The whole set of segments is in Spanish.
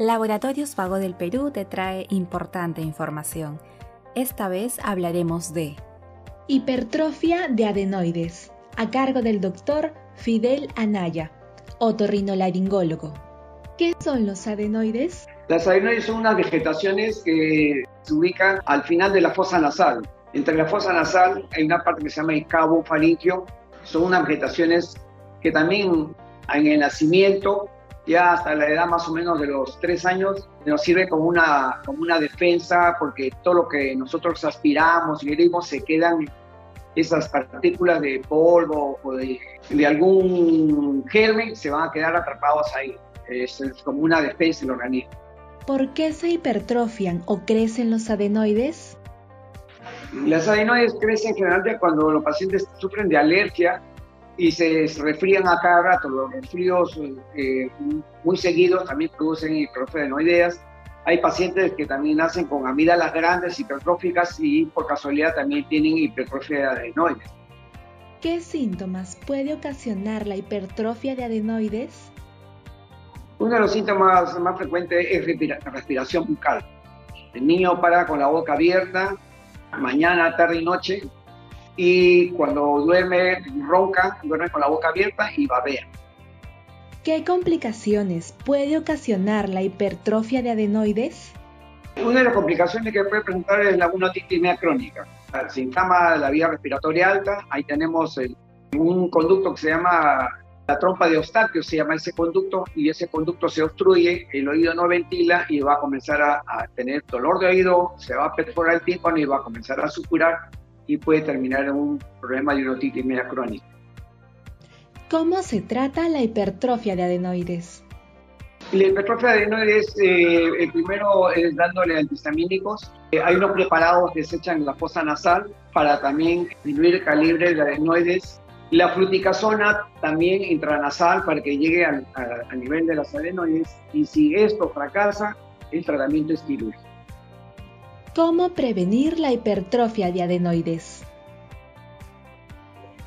Laboratorios Vago del Perú te trae importante información. Esta vez hablaremos de hipertrofia de adenoides, a cargo del doctor Fidel Anaya, otorrinolaringólogo. ¿Qué son los adenoides? Las adenoides son unas vegetaciones que se ubican al final de la fosa nasal. Entre la fosa nasal hay una parte que se llama el cabo faringio. Son unas vegetaciones que también en el nacimiento ya hasta la edad más o menos de los tres años, nos sirve como una, como una defensa porque todo lo que nosotros aspiramos y queremos se quedan esas partículas de polvo o de, de algún germen se van a quedar atrapados ahí. Es, es, como una defensa del organismo. ¿Por qué se hipertrofian o crecen los adenoides? Las adenoides crecen generalmente cuando los pacientes sufren de alergia y se resfrían a cada rato. Los resfríos eh, muy seguidos también producen hipertrofia adenoideas. Hay pacientes que también nacen con amígdalas grandes, hipertróficas y por casualidad también tienen hipertrofia de adenoides. ¿Qué síntomas puede ocasionar la hipertrofia de adenoides? Uno de los síntomas más frecuentes es respiración bucal. El niño para con la boca abierta, mañana, tarde y noche, y cuando duerme ronca, duerme con la boca abierta y babea. ¿Qué complicaciones puede ocasionar la hipertrofia de adenoides? Una de las complicaciones que puede presentar es la media crónica. Se inflama la vía respiratoria alta, ahí tenemos el, un conducto que se llama la trompa de Eustaquio, se llama ese conducto, y ese conducto se obstruye, el oído no ventila y va a comenzar a, a tener dolor de oído, se va a perforar el tímpano y va a comenzar a supurar y puede terminar en un problema de una otitis media crónica. ¿Cómo se trata la hipertrofia de adenoides? La hipertrofia de adenoides, eh, el primero es dándole antihistamínicos. Eh, hay unos preparados que se echan en la fosa nasal para también disminuir el calibre de adenoides. La fluticasona también intranasal para que llegue al, a, a nivel de las adenoides. Y si esto fracasa, el tratamiento es quirúrgico. ¿Cómo prevenir la hipertrofia de adenoides?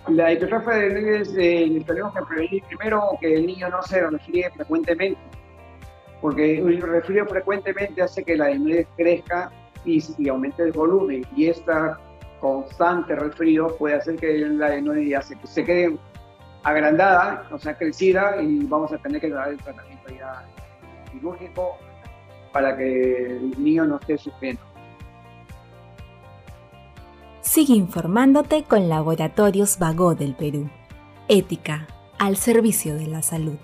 La hipertrofia de adenoides eh, tenemos que prevenir primero que el niño no se resfríe frecuentemente, porque el resfrío frecuentemente hace que la adenoides crezca y, aumente el volumen, y esta constante resfrío puede hacer que la adenoide ya se, se quede agrandada, o sea, crecida, y vamos a tener que dar el tratamiento ya quirúrgico para que el niño no esté sufriendo. Sigue informándote con Laboratorios Vago del Perú. Ética al servicio de la salud.